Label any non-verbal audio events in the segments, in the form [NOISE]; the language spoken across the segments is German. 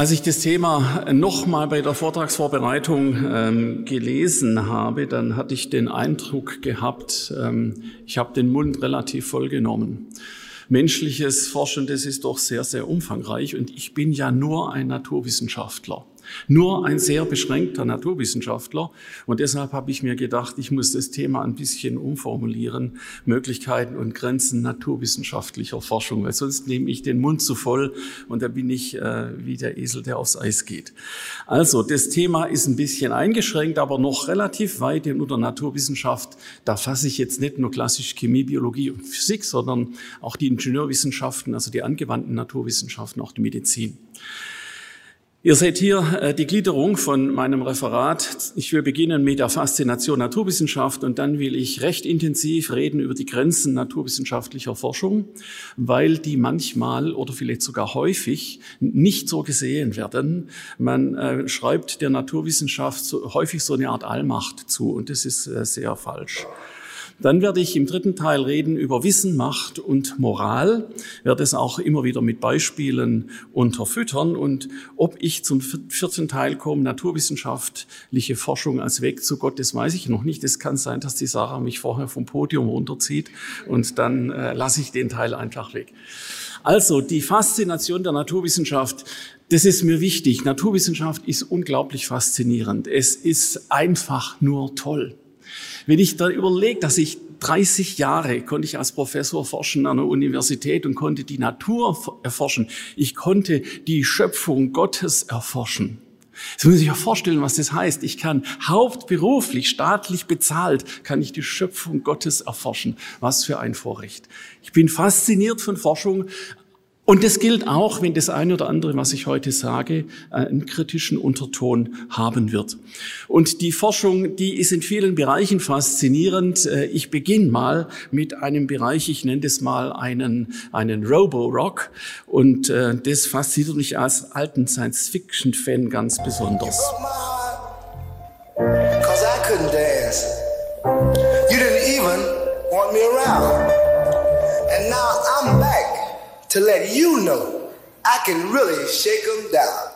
Als ich das Thema nochmal bei der Vortragsvorbereitung ähm, gelesen habe, dann hatte ich den Eindruck gehabt, ähm, ich habe den Mund relativ voll genommen. Menschliches Forschen, das ist doch sehr, sehr umfangreich und ich bin ja nur ein Naturwissenschaftler. Nur ein sehr beschränkter Naturwissenschaftler. Und deshalb habe ich mir gedacht, ich muss das Thema ein bisschen umformulieren. Möglichkeiten und Grenzen naturwissenschaftlicher Forschung, weil sonst nehme ich den Mund zu voll und da bin ich äh, wie der Esel, der aufs Eis geht. Also, das Thema ist ein bisschen eingeschränkt, aber noch relativ weit in der Naturwissenschaft. Da fasse ich jetzt nicht nur klassisch Chemie, Biologie und Physik, sondern auch die Ingenieurwissenschaften, also die angewandten Naturwissenschaften, auch die Medizin. Ihr seht hier äh, die Gliederung von meinem Referat. Ich will beginnen mit der Faszination Naturwissenschaft und dann will ich recht intensiv reden über die Grenzen naturwissenschaftlicher Forschung, weil die manchmal oder vielleicht sogar häufig nicht so gesehen werden. Man äh, schreibt der Naturwissenschaft häufig so eine Art Allmacht zu und das ist äh, sehr falsch. Dann werde ich im dritten Teil reden über Wissen, Macht und Moral, werde es auch immer wieder mit Beispielen unterfüttern und ob ich zum vierten Teil komme, naturwissenschaftliche Forschung als Weg zu Gott, das weiß ich noch nicht. Es kann sein, dass die Sarah mich vorher vom Podium runterzieht und dann äh, lasse ich den Teil einfach weg. Also die Faszination der Naturwissenschaft, das ist mir wichtig. Naturwissenschaft ist unglaublich faszinierend. Es ist einfach nur toll. Wenn ich da überlege, dass ich 30 Jahre konnte ich als Professor forschen an der Universität und konnte die Natur erforschen. Ich konnte die Schöpfung Gottes erforschen. Muss ich sich vorstellen, was das heißt. Ich kann hauptberuflich, staatlich bezahlt, kann ich die Schöpfung Gottes erforschen. Was für ein Vorrecht. Ich bin fasziniert von Forschung, und das gilt auch, wenn das eine oder andere, was ich heute sage, einen kritischen Unterton haben wird. Und die Forschung, die ist in vielen Bereichen faszinierend. Äh, ich beginne mal mit einem Bereich, ich nenne das mal einen, einen Robo-Rock. Und äh, das fasziniert mich als alten Science-Fiction-Fan ganz besonders. Cause I couldn't dance. You didn't even want me around. To let you know I can really shake them down.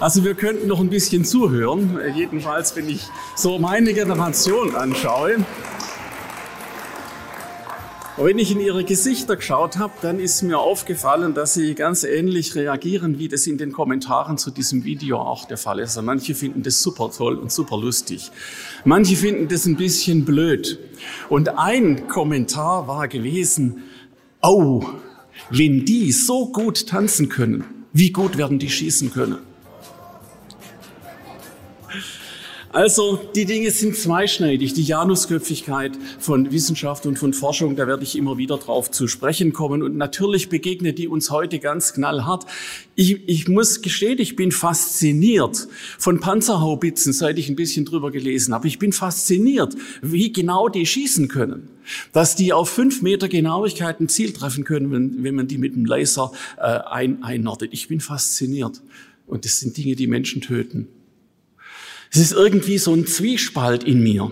Also wir könnten noch ein bisschen zuhören, jedenfalls wenn ich so meine Generation anschaue. Und wenn ich in ihre Gesichter geschaut habe, dann ist mir aufgefallen, dass sie ganz ähnlich reagieren, wie das in den Kommentaren zu diesem Video auch der Fall ist. Also manche finden das super toll und super lustig. Manche finden das ein bisschen blöd. Und ein Kommentar war gewesen, oh, wenn die so gut tanzen können, wie gut werden die schießen können? Also die Dinge sind zweischneidig. Die Janusköpfigkeit von Wissenschaft und von Forschung, da werde ich immer wieder drauf zu sprechen kommen. Und natürlich begegnet die uns heute ganz knallhart. Ich, ich muss gestehen, ich bin fasziniert von Panzerhaubitzen, seit ich ein bisschen drüber gelesen habe. Ich bin fasziniert, wie genau die schießen können. Dass die auf fünf Meter Genauigkeit ein Ziel treffen können, wenn, wenn man die mit dem Laser äh, ein, einnordet. Ich bin fasziniert. Und das sind Dinge, die Menschen töten. Es ist irgendwie so ein Zwiespalt in mir,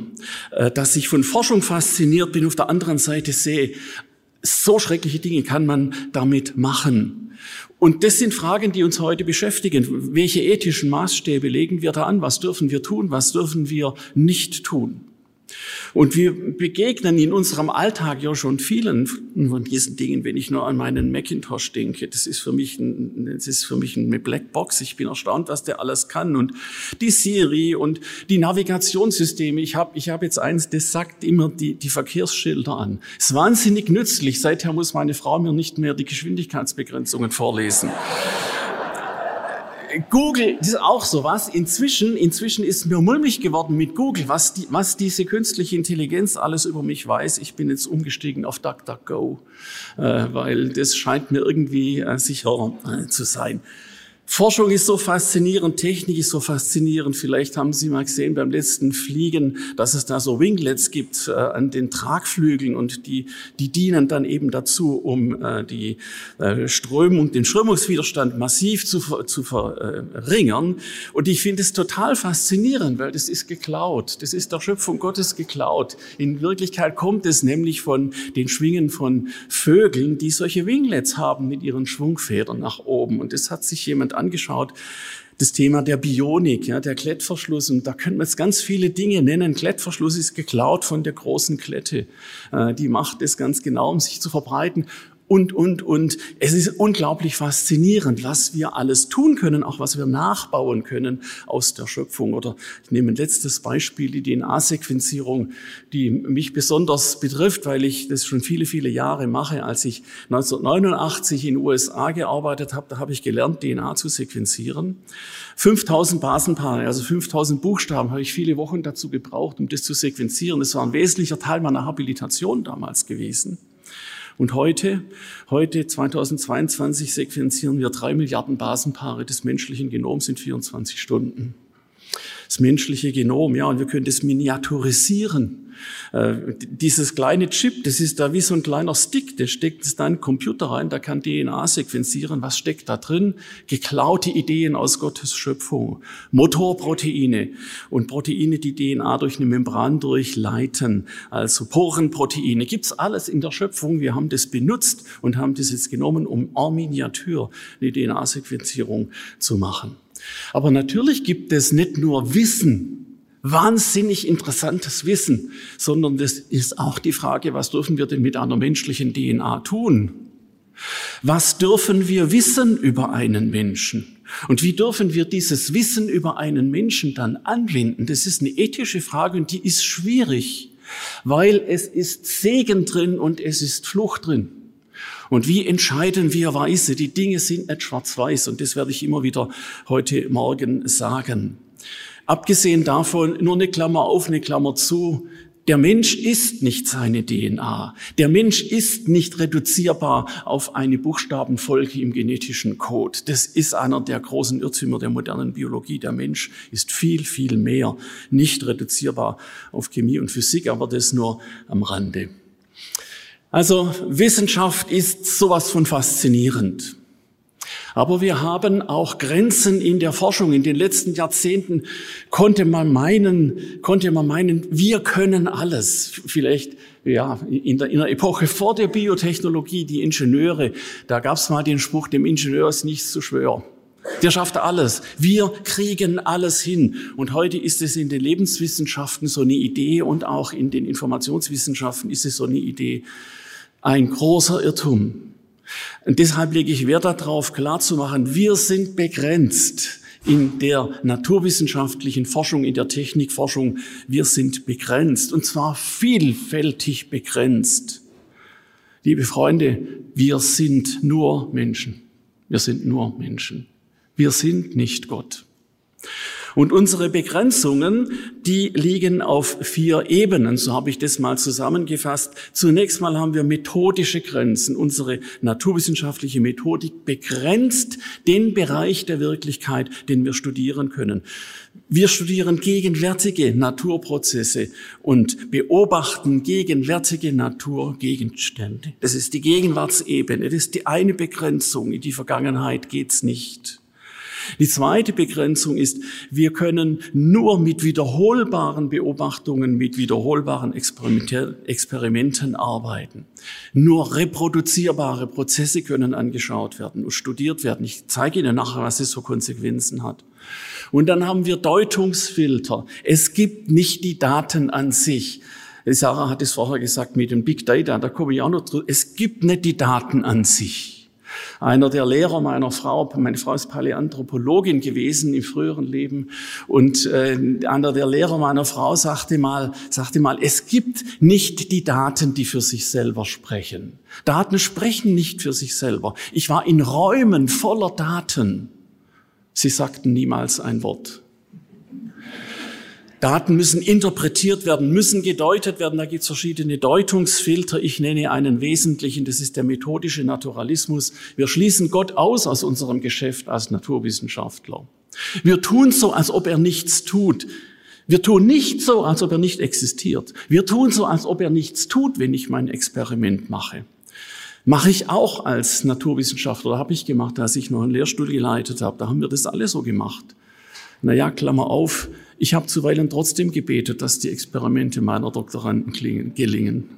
äh, dass ich von Forschung fasziniert bin, auf der anderen Seite sehe, so schreckliche Dinge kann man damit machen. Und das sind Fragen, die uns heute beschäftigen. Welche ethischen Maßstäbe legen wir da an? Was dürfen wir tun? Was dürfen wir nicht tun? Und wir begegnen in unserem Alltag ja schon vielen von diesen Dingen, wenn ich nur an meinen Macintosh denke. Das ist für mich, ein, das ist für mich eine Blackbox. Ich bin erstaunt, was der alles kann. Und die Siri und die Navigationssysteme. Ich habe ich hab jetzt eins, das sagt immer die, die Verkehrsschilder an. Ist wahnsinnig nützlich. Seither muss meine Frau mir nicht mehr die Geschwindigkeitsbegrenzungen vorlesen. Google, das ist auch so was. Inzwischen, inzwischen ist mir mulmig geworden mit Google, was, die, was diese künstliche Intelligenz alles über mich weiß. Ich bin jetzt umgestiegen auf DuckDuckGo, äh, weil das scheint mir irgendwie äh, sicher äh, zu sein. Forschung ist so faszinierend, Technik ist so faszinierend. Vielleicht haben Sie mal gesehen beim letzten Fliegen, dass es da so Winglets gibt äh, an den Tragflügeln und die, die dienen dann eben dazu, um äh, die äh, Strömung, den Strömungswiderstand massiv zu, zu verringern. Und ich finde es total faszinierend, weil das ist geklaut. Das ist der Schöpfung Gottes geklaut. In Wirklichkeit kommt es nämlich von den Schwingen von Vögeln, die solche Winglets haben mit ihren Schwungfedern nach oben. Und das hat sich jemand angeschaut, das Thema der Bionik, ja, der Klettverschluss. Und da können wir jetzt ganz viele Dinge nennen. Klettverschluss ist geklaut von der großen Klette. Äh, die macht es ganz genau, um sich zu verbreiten und, und, und. Es ist unglaublich faszinierend, was wir alles tun können, auch was wir nachbauen können aus der Schöpfung. Oder ich nehme ein letztes Beispiel, die DNA-Sequenzierung, die mich besonders betrifft, weil ich das schon viele, viele Jahre mache. Als ich 1989 in den USA gearbeitet habe, da habe ich gelernt, DNA zu sequenzieren. 5000 Basenpaare, also 5000 Buchstaben, habe ich viele Wochen dazu gebraucht, um das zu sequenzieren. Das war ein wesentlicher Teil meiner Habilitation damals gewesen. Und heute, heute 2022 sequenzieren wir drei Milliarden Basenpaare des menschlichen Genoms in 24 Stunden. Das menschliche Genom, ja, und wir können das miniaturisieren. Äh, dieses kleine Chip, das ist da wie so ein kleiner Stick, der steckt es dann in den Computer rein, da kann DNA sequenzieren. Was steckt da drin? Geklaute Ideen aus Gottes Schöpfung. Motorproteine und Proteine, die DNA durch eine Membran durchleiten. Also Porenproteine. Gibt's alles in der Schöpfung. Wir haben das benutzt und haben das jetzt genommen, um en Miniatur eine DNA-Sequenzierung zu machen. Aber natürlich gibt es nicht nur Wissen, wahnsinnig interessantes Wissen, sondern das ist auch die Frage, was dürfen wir denn mit einer menschlichen DNA tun? Was dürfen wir wissen über einen Menschen? Und wie dürfen wir dieses Wissen über einen Menschen dann anwenden? Das ist eine ethische Frage und die ist schwierig, weil es ist Segen drin und es ist Flucht drin. Und wie entscheiden wir weise? Die Dinge sind nicht schwarz-weiß und das werde ich immer wieder heute Morgen sagen. Abgesehen davon, nur eine Klammer auf, eine Klammer zu, der Mensch ist nicht seine DNA. Der Mensch ist nicht reduzierbar auf eine Buchstabenfolge im genetischen Code. Das ist einer der großen Irrtümer der modernen Biologie. Der Mensch ist viel, viel mehr nicht reduzierbar auf Chemie und Physik, aber das nur am Rande. Also Wissenschaft ist sowas von faszinierend. Aber wir haben auch Grenzen in der Forschung. In den letzten Jahrzehnten konnte man meinen, konnte man meinen, wir können alles. Vielleicht ja, in der, in der Epoche vor der Biotechnologie, die Ingenieure, da gab es mal den Spruch, dem Ingenieur ist nichts zu schwör. Der schafft alles. Wir kriegen alles hin. Und heute ist es in den Lebenswissenschaften so eine Idee und auch in den Informationswissenschaften ist es so eine Idee. Ein großer Irrtum. Und deshalb lege ich Wert darauf, klarzumachen, wir sind begrenzt in der naturwissenschaftlichen Forschung, in der Technikforschung. Wir sind begrenzt und zwar vielfältig begrenzt. Liebe Freunde, wir sind nur Menschen. Wir sind nur Menschen. Wir sind nicht Gott. Und unsere Begrenzungen, die liegen auf vier Ebenen, so habe ich das mal zusammengefasst. Zunächst mal haben wir methodische Grenzen. Unsere naturwissenschaftliche Methodik begrenzt den Bereich der Wirklichkeit, den wir studieren können. Wir studieren gegenwärtige Naturprozesse und beobachten gegenwärtige Naturgegenstände. Das ist die Gegenwartsebene. Das ist die eine Begrenzung. In die Vergangenheit geht's nicht. Die zweite Begrenzung ist, wir können nur mit wiederholbaren Beobachtungen, mit wiederholbaren Experimenten arbeiten. Nur reproduzierbare Prozesse können angeschaut werden und studiert werden. Ich zeige Ihnen nachher, was es für Konsequenzen hat. Und dann haben wir Deutungsfilter. Es gibt nicht die Daten an sich. Sarah hat es vorher gesagt mit dem Big Data, da komme ich auch noch drüber. Es gibt nicht die Daten an sich. Einer der Lehrer meiner Frau, meine Frau ist Paläanthropologin gewesen im früheren Leben und äh, einer der Lehrer meiner Frau sagte mal, sagte mal, es gibt nicht die Daten, die für sich selber sprechen. Daten sprechen nicht für sich selber. Ich war in Räumen voller Daten. Sie sagten niemals ein Wort. Daten müssen interpretiert werden, müssen gedeutet werden. Da gibt es verschiedene Deutungsfilter. Ich nenne einen wesentlichen, das ist der methodische Naturalismus. Wir schließen Gott aus aus unserem Geschäft als Naturwissenschaftler. Wir tun so, als ob er nichts tut. Wir tun nicht so, als ob er nicht existiert. Wir tun so, als ob er nichts tut, wenn ich mein Experiment mache. Mache ich auch als Naturwissenschaftler, habe ich gemacht, als ich noch einen Lehrstuhl geleitet habe. Da haben wir das alle so gemacht. Naja, Klammer auf, ich habe zuweilen trotzdem gebetet, dass die Experimente meiner Doktoranden gelingen.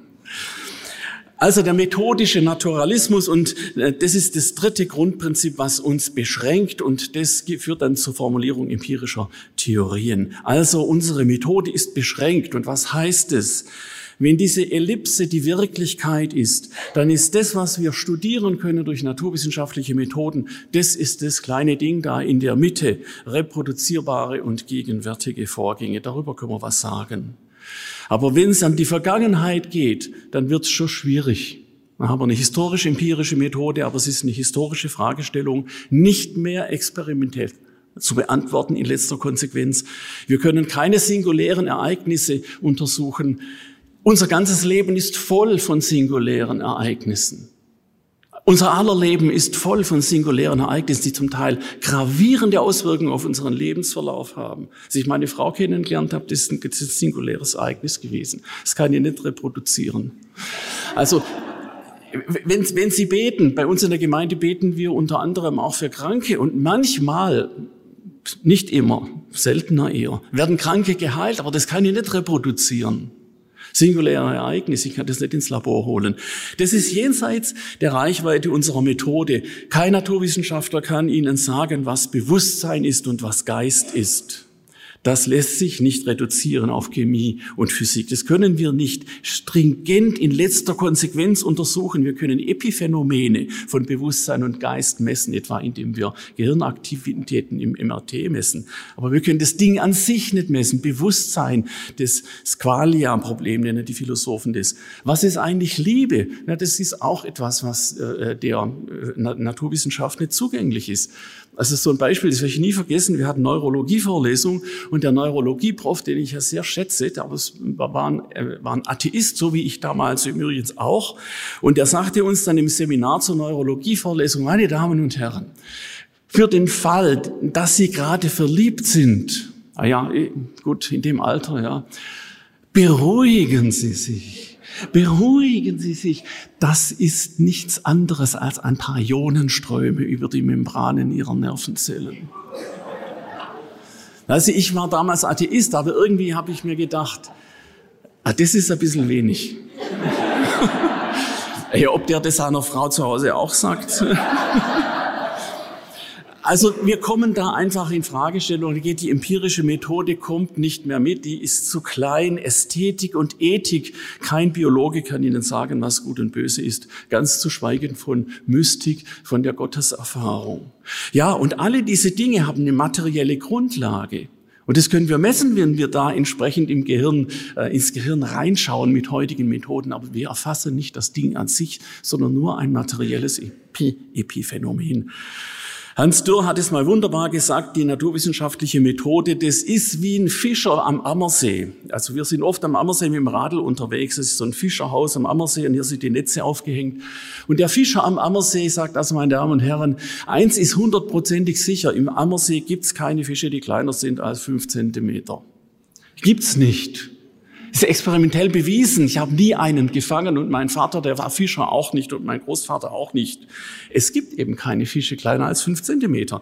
Also der methodische Naturalismus und äh, das ist das dritte Grundprinzip, was uns beschränkt und das führt dann zur Formulierung empirischer Theorien. Also unsere Methode ist beschränkt und was heißt es? Wenn diese Ellipse die Wirklichkeit ist, dann ist das, was wir studieren können durch naturwissenschaftliche Methoden, das ist das kleine Ding da in der Mitte, reproduzierbare und gegenwärtige Vorgänge. Darüber können wir was sagen. Aber wenn es an die Vergangenheit geht, dann wird es schon schwierig. Wir haben eine historisch-empirische Methode, aber es ist eine historische Fragestellung, nicht mehr experimentell zu beantworten in letzter Konsequenz. Wir können keine singulären Ereignisse untersuchen. Unser ganzes Leben ist voll von singulären Ereignissen. Unser aller Leben ist voll von singulären Ereignissen, die zum Teil gravierende Auswirkungen auf unseren Lebensverlauf haben. Als ich meine Frau kennengelernt habe, das ist ein, singuläres Ereignis gewesen. Das kann ich nicht reproduzieren. Also, wenn, wenn Sie beten, bei uns in der Gemeinde beten wir unter anderem auch für Kranke und manchmal, nicht immer, seltener eher, werden Kranke geheilt, aber das kann ich nicht reproduzieren singuläre Ereignis. Ich kann das nicht ins Labor holen. Das ist jenseits der Reichweite unserer Methode. Kein Naturwissenschaftler kann Ihnen sagen, was Bewusstsein ist und was Geist ist. Das lässt sich nicht reduzieren auf Chemie und Physik. Das können wir nicht stringent in letzter Konsequenz untersuchen. Wir können Epiphänomene von Bewusstsein und Geist messen, etwa indem wir Gehirnaktivitäten im MRT messen. Aber wir können das Ding an sich nicht messen. Bewusstsein, das Squalia-Problem nennen die Philosophen das. Was ist eigentlich Liebe? Na, das ist auch etwas, was äh, der äh, Naturwissenschaft nicht zugänglich ist. Also so ein Beispiel, das werde ich nie vergessen. Wir hatten Neurologievorlesung und der Neurologieprof, den ich ja sehr schätze, der war ein, war ein Atheist, so wie ich damals übrigens auch. Und der sagte uns dann im Seminar zur Neurologievorlesung, meine Damen und Herren, für den Fall, dass Sie gerade verliebt sind, ah ja, eh, gut, in dem Alter, ja, beruhigen Sie sich. Beruhigen Sie sich. Das ist nichts anderes als ein paar Ionenströme über die Membranen Ihrer Nervenzellen. Also ich war damals Atheist, aber irgendwie habe ich mir gedacht, ah, das ist ein bisschen wenig. [LAUGHS] ja, ob der das seiner Frau zu Hause auch sagt. [LAUGHS] Also wir kommen da einfach in Fragestellungen, geht die empirische Methode kommt nicht mehr mit, die ist zu klein, Ästhetik und Ethik, kein Biologe kann Ihnen sagen, was gut und böse ist, ganz zu schweigen von Mystik, von der Gotteserfahrung. Ja, und alle diese Dinge haben eine materielle Grundlage. Und das können wir messen, wenn wir da entsprechend im Gehirn, äh, ins Gehirn reinschauen mit heutigen Methoden. Aber wir erfassen nicht das Ding an sich, sondern nur ein materielles Epi Epiphänomen. Hans Dürr hat es mal wunderbar gesagt, die naturwissenschaftliche Methode, das ist wie ein Fischer am Ammersee. Also wir sind oft am Ammersee mit dem Radl unterwegs. Es ist so ein Fischerhaus am Ammersee und hier sind die Netze aufgehängt. Und der Fischer am Ammersee sagt also, meine Damen und Herren, eins ist hundertprozentig sicher, im Ammersee gibt's keine Fische, die kleiner sind als fünf Zentimeter. Gibt's nicht. Ist experimentell bewiesen. Ich habe nie einen gefangen und mein Vater, der war Fischer auch nicht und mein Großvater auch nicht. Es gibt eben keine Fische kleiner als fünf Zentimeter.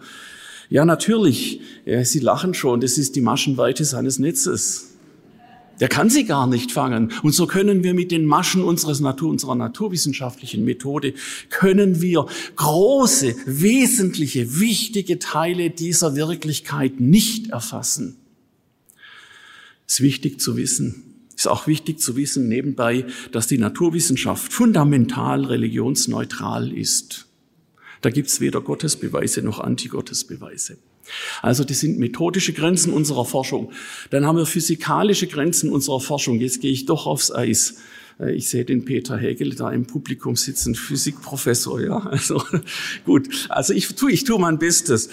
Ja, natürlich. Sie lachen schon. Das ist die Maschenweite seines Netzes. Der kann sie gar nicht fangen. Und so können wir mit den Maschen unseres Natur, unserer naturwissenschaftlichen Methode, können wir große, wesentliche, wichtige Teile dieser Wirklichkeit nicht erfassen. Es ist wichtig zu wissen. Ist auch wichtig zu wissen nebenbei, dass die Naturwissenschaft fundamental religionsneutral ist. Da gibt's weder Gottesbeweise noch Antigottesbeweise. Also das sind methodische Grenzen unserer Forschung. Dann haben wir physikalische Grenzen unserer Forschung. Jetzt gehe ich doch aufs Eis. Äh, ich sehe den Peter Hegel da im Publikum sitzen, Physikprofessor, ja. [LAUGHS] Also gut, also ich tue, ich tue mein Bestes.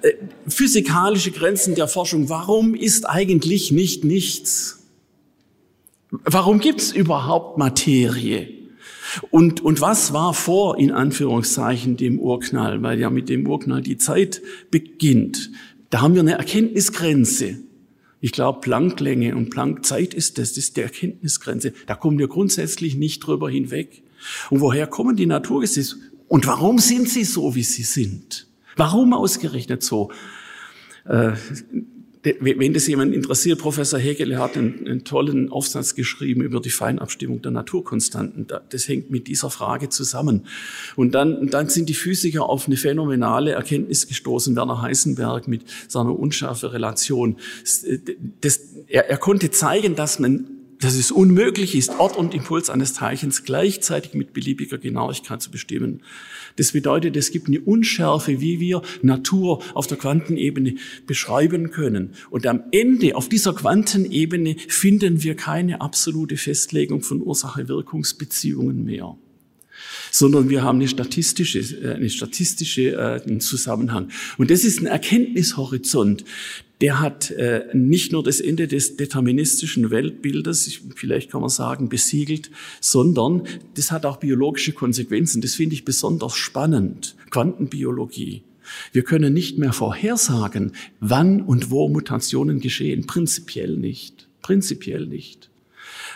Äh, physikalische Grenzen der Forschung. Warum ist eigentlich nicht nichts? Warum gibt's überhaupt Materie? Und, und was war vor, in Anführungszeichen, dem Urknall? Weil ja mit dem Urknall die Zeit beginnt. Da haben wir eine Erkenntnisgrenze. Ich glaube, Plancklänge und Planckzeit ist das, das ist die Erkenntnisgrenze. Da kommen wir grundsätzlich nicht drüber hinweg. Und woher kommen die Naturgesetze? Und warum sind sie so, wie sie sind? Warum ausgerechnet so? Äh, wenn das jemand interessiert, Professor Hegel hat einen, einen, tollen Aufsatz geschrieben über die Feinabstimmung der Naturkonstanten. Das hängt mit dieser Frage zusammen. Und dann, dann sind die Physiker auf eine phänomenale Erkenntnis gestoßen, Werner Heisenberg mit seiner unscharfe Relation. Das, er, er konnte zeigen, dass man dass es unmöglich ist, Ort und Impuls eines Teilchens gleichzeitig mit beliebiger Genauigkeit zu bestimmen. Das bedeutet, es gibt eine Unschärfe, wie wir Natur auf der Quantenebene beschreiben können. Und am Ende auf dieser Quantenebene finden wir keine absolute Festlegung von Ursache-Wirkungsbeziehungen mehr sondern wir haben eine statistische, äh, eine statistische äh, Zusammenhang. Und das ist ein Erkenntnishorizont, der hat äh, nicht nur das Ende des deterministischen Weltbildes, vielleicht kann man sagen, besiegelt, sondern das hat auch biologische Konsequenzen. Das finde ich besonders spannend. Quantenbiologie. Wir können nicht mehr vorhersagen, wann und wo Mutationen geschehen. Prinzipiell nicht. Prinzipiell nicht.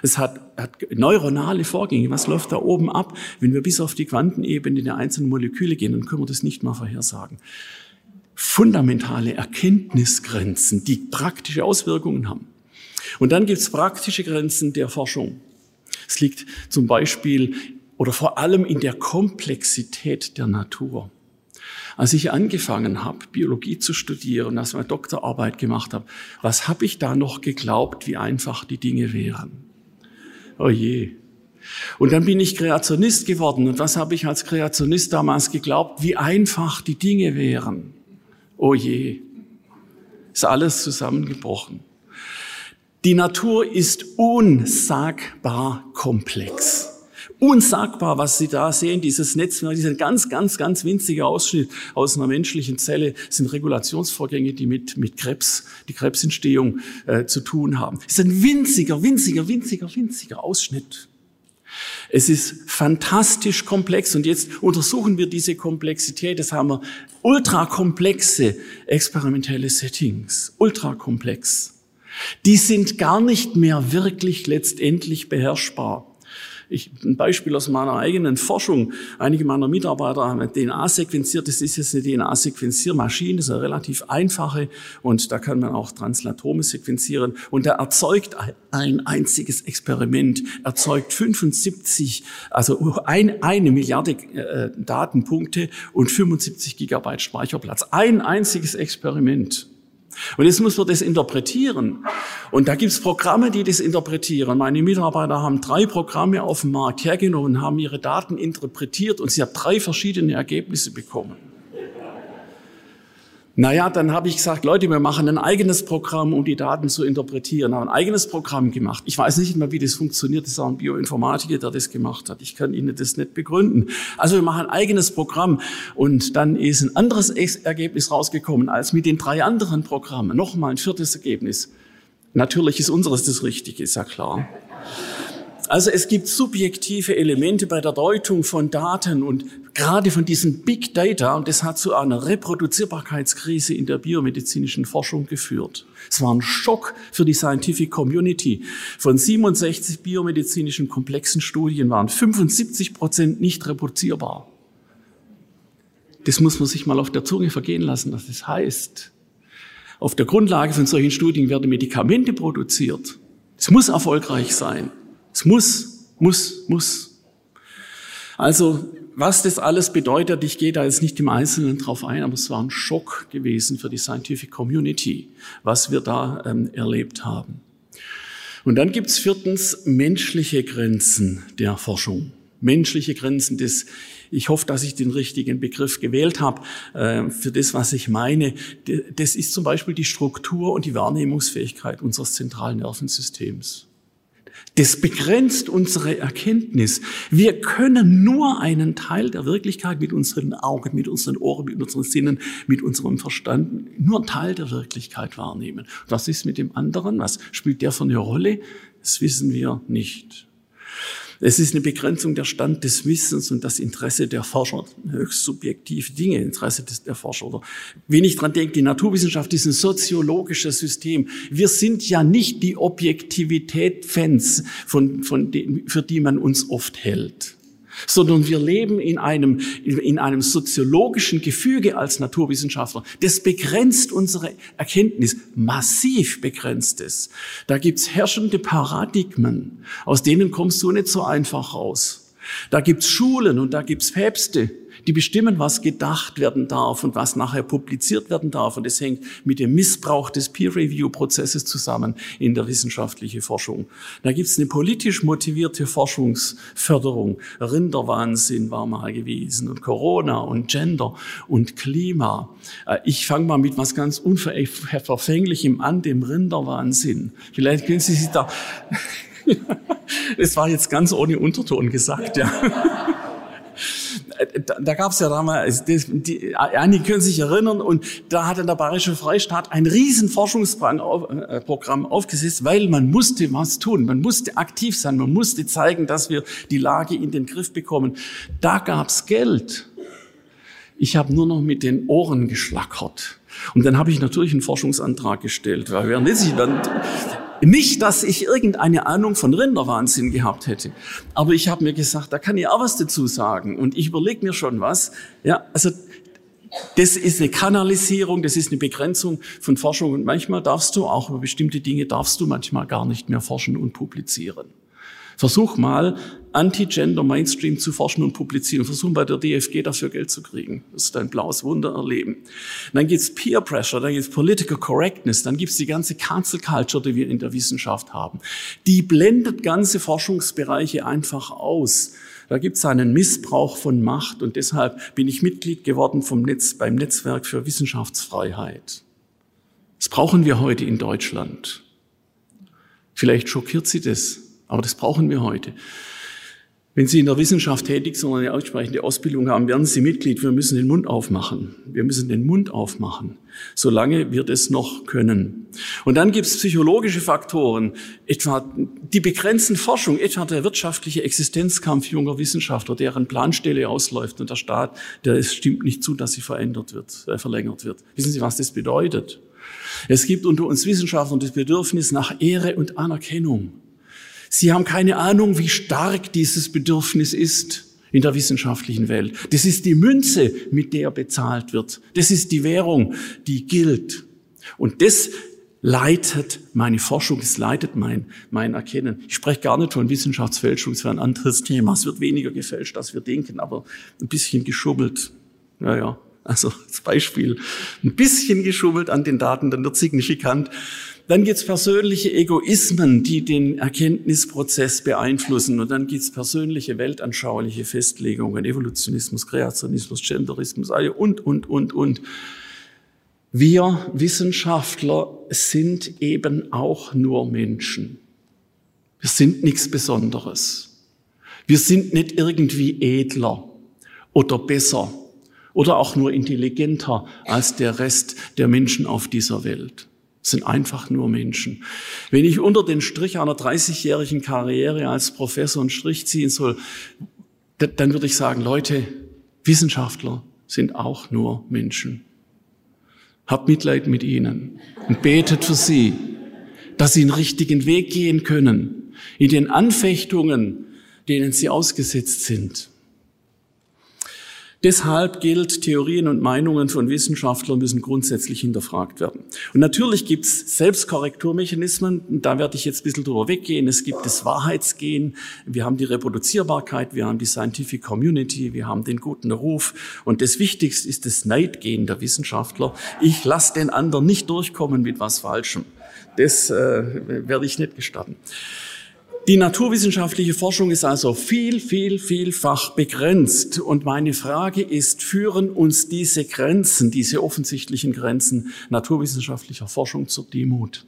Es hat, hat neuronale Vorgänge. Was läuft da oben ab? Wenn wir bis auf die Quantenebene der einzelnen Moleküle gehen, dann können wir das nicht mehr vorhersagen fundamentale Erkenntnisgrenzen, die praktische Auswirkungen haben. Und dann gibt es praktische Grenzen der Forschung. Es liegt zum Beispiel oder vor allem in der Komplexität der Natur. Als ich angefangen habe, Biologie zu studieren, als ich meine Doktorarbeit gemacht habe, was habe ich da noch geglaubt, wie einfach die Dinge wären? Oh je. Und dann bin ich Kreationist geworden. Und was habe ich als Kreationist damals geglaubt, wie einfach die Dinge wären? Oh je, ist alles zusammengebrochen. Die Natur ist unsagbar komplex. Unsagbar, was Sie da sehen, dieses Netz, dieser ganz, ganz, ganz winzige Ausschnitt aus einer menschlichen Zelle sind Regulationsvorgänge, die mit, mit Krebs, die Krebsentstehung äh, zu tun haben. Es ist ein winziger, winziger, winziger, winziger Ausschnitt. Es ist fantastisch komplex und jetzt untersuchen wir diese Komplexität. Das haben wir ultrakomplexe experimentelle Settings, ultrakomplex. Die sind gar nicht mehr wirklich letztendlich beherrschbar. Ich, ein Beispiel aus meiner eigenen Forschung. Einige meiner Mitarbeiter haben DNA sequenziert. Das ist jetzt eine DNA-Sequenziermaschine, das ist eine relativ einfache und da kann man auch Translatome sequenzieren. Und da erzeugt ein einziges Experiment, erzeugt 75, also ein, eine Milliarde äh, Datenpunkte und 75 Gigabyte Speicherplatz. Ein einziges Experiment. Und jetzt muss man das interpretieren. Und da gibt's Programme, die das interpretieren. Meine Mitarbeiter haben drei Programme auf dem Markt hergenommen, haben ihre Daten interpretiert und sie haben drei verschiedene Ergebnisse bekommen. Naja, dann habe ich gesagt, Leute, wir machen ein eigenes Programm, um die Daten zu interpretieren. Haben ein eigenes Programm gemacht. Ich weiß nicht mehr, wie das funktioniert. Das ist auch ein Bioinformatiker, der das gemacht hat. Ich kann Ihnen das nicht begründen. Also wir machen ein eigenes Programm. Und dann ist ein anderes Ergebnis rausgekommen als mit den drei anderen Programmen. Nochmal ein viertes Ergebnis. Natürlich ist unseres das Richtige, ist ja klar. Also es gibt subjektive Elemente bei der Deutung von Daten und gerade von diesem Big Data und das hat zu einer Reproduzierbarkeitskrise in der biomedizinischen Forschung geführt. Es war ein Schock für die Scientific Community. Von 67 biomedizinischen komplexen Studien waren 75 Prozent nicht reproduzierbar. Das muss man sich mal auf der Zunge vergehen lassen, was das heißt. Auf der Grundlage von solchen Studien werden Medikamente produziert. Es muss erfolgreich sein. Es muss, muss, muss. Also, was das alles bedeutet, ich gehe da jetzt nicht im Einzelnen drauf ein, aber es war ein Schock gewesen für die Scientific Community, was wir da ähm, erlebt haben. Und dann gibt's viertens menschliche Grenzen der Forschung. Menschliche Grenzen des, ich hoffe, dass ich den richtigen Begriff gewählt habe äh, für das, was ich meine. Das ist zum Beispiel die Struktur und die Wahrnehmungsfähigkeit unseres zentralen Nervensystems. Das begrenzt unsere Erkenntnis. Wir können nur einen Teil der Wirklichkeit mit unseren Augen, mit unseren Ohren, mit unseren Sinnen, mit unserem Verstand, nur einen Teil der Wirklichkeit wahrnehmen. Was ist mit dem anderen? Was spielt der für eine Rolle? Das wissen wir nicht. Es ist eine Begrenzung der Stand des Wissens und das Interesse der Forscher, höchst subjektive Dinge, Interesse der Forscher. Oder wenn ich dran denke, die Naturwissenschaft ist ein soziologisches System. Wir sind ja nicht die Objektivität-Fans, von, von für die man uns oft hält sondern wir leben in einem, in einem soziologischen Gefüge als Naturwissenschaftler. Das begrenzt unsere Erkenntnis, massiv begrenzt es. Da gibt's herrschende Paradigmen, aus denen kommst du nicht so einfach raus. Da gibt's Schulen und da gibt's Päpste, die bestimmen, was gedacht werden darf und was nachher publiziert werden darf. Und das hängt mit dem Missbrauch des Peer-Review-Prozesses zusammen in der wissenschaftlichen Forschung. Da gibt es eine politisch motivierte Forschungsförderung. Rinderwahnsinn war mal gewesen und Corona und Gender und Klima. Äh, ich fange mal mit was ganz Unverfänglichem an, dem Rinderwahnsinn. Vielleicht können Sie sich da... [LAUGHS] Das war jetzt ganz ohne Unterton gesagt, ja. Äh, da, da gab es ja damals, das, die, einige können sich erinnern, und da hat dann der Bayerische Freistaat ein riesen Forschungsprogramm aufgesetzt, weil man musste was tun, man musste aktiv sein, man musste zeigen, dass wir die Lage in den Griff bekommen. Da gab's Geld. Ich habe nur noch mit den Ohren geschlackert. Und dann habe ich natürlich einen Forschungsantrag gestellt, weil wir nicht, nicht, dass ich irgendeine Ahnung von Rinderwahnsinn gehabt hätte, aber ich habe mir gesagt, da kann ich auch was dazu sagen und ich überlege mir schon was. Ja, also das ist eine Kanalisierung, das ist eine Begrenzung von Forschung und manchmal darfst du auch über bestimmte Dinge darfst du manchmal gar nicht mehr forschen und publizieren. Versuch mal, Anti-Gender Mainstream zu forschen und publizieren. Versuchen bei der DFG dafür Geld zu kriegen. Das ist ein blaues Wunder erleben. Dann gibt's Peer Pressure, dann gibt's Political Correctness, dann gibt's die ganze Cancel Culture, die wir in der Wissenschaft haben. Die blendet ganze Forschungsbereiche einfach aus. Da gibt's einen Missbrauch von Macht und deshalb bin ich Mitglied geworden vom Netz, beim Netzwerk für Wissenschaftsfreiheit. Das brauchen wir heute in Deutschland. Vielleicht schockiert Sie das. Aber das brauchen wir heute. Wenn Sie in der Wissenschaft tätig sind und eine entsprechende Ausbildung haben, werden Sie Mitglied. Wir müssen den Mund aufmachen. Wir müssen den Mund aufmachen, solange wir das noch können. Und dann gibt es psychologische Faktoren, etwa die begrenzten Forschung, etwa der wirtschaftliche Existenzkampf junger Wissenschaftler, deren Planstelle ausläuft und der Staat, der es stimmt nicht zu, dass sie verändert wird, äh, verlängert wird. Wissen Sie, was das bedeutet? Es gibt unter uns Wissenschaftlern das Bedürfnis nach Ehre und Anerkennung. Sie haben keine Ahnung, wie stark dieses Bedürfnis ist in der wissenschaftlichen Welt. Das ist die Münze, mit der bezahlt wird. Das ist die Währung, die gilt. Und das leitet meine Forschung, es leitet mein, mein Erkennen. Ich spreche gar nicht von Wissenschaftsfälschung, es wäre ein anderes Thema. Es wird weniger gefälscht, als wir denken, aber ein bisschen geschummelt. Naja, also als Beispiel, ein bisschen geschummelt an den Daten, dann wird signifikant. Dann gibt es persönliche Egoismen, die den Erkenntnisprozess beeinflussen. Und dann gibt es persönliche weltanschauliche Festlegungen, Evolutionismus, Kreationismus, Genderismus, und, und, und, und. Wir Wissenschaftler sind eben auch nur Menschen. Wir sind nichts Besonderes. Wir sind nicht irgendwie edler oder besser oder auch nur intelligenter als der Rest der Menschen auf dieser Welt. Sind einfach nur Menschen. Wenn ich unter den Strich einer 30-jährigen Karriere als Professor einen Strich ziehen soll, dann würde ich sagen, Leute, Wissenschaftler sind auch nur Menschen. Habt Mitleid mit ihnen und betet für sie, dass sie einen richtigen Weg gehen können in den Anfechtungen, denen sie ausgesetzt sind. Deshalb gilt, Theorien und Meinungen von Wissenschaftlern müssen grundsätzlich hinterfragt werden. Und natürlich gibt es Selbstkorrekturmechanismen, da werde ich jetzt ein bisschen drüber weggehen. Es gibt das Wahrheitsgehen, wir haben die Reproduzierbarkeit, wir haben die Scientific Community, wir haben den guten Ruf. Und das Wichtigste ist das Neidgehen der Wissenschaftler. Ich lasse den anderen nicht durchkommen mit was Falschem. Das äh, werde ich nicht gestatten. Die naturwissenschaftliche Forschung ist also viel, viel, vielfach begrenzt. Und meine Frage ist, führen uns diese Grenzen, diese offensichtlichen Grenzen naturwissenschaftlicher Forschung zur Demut?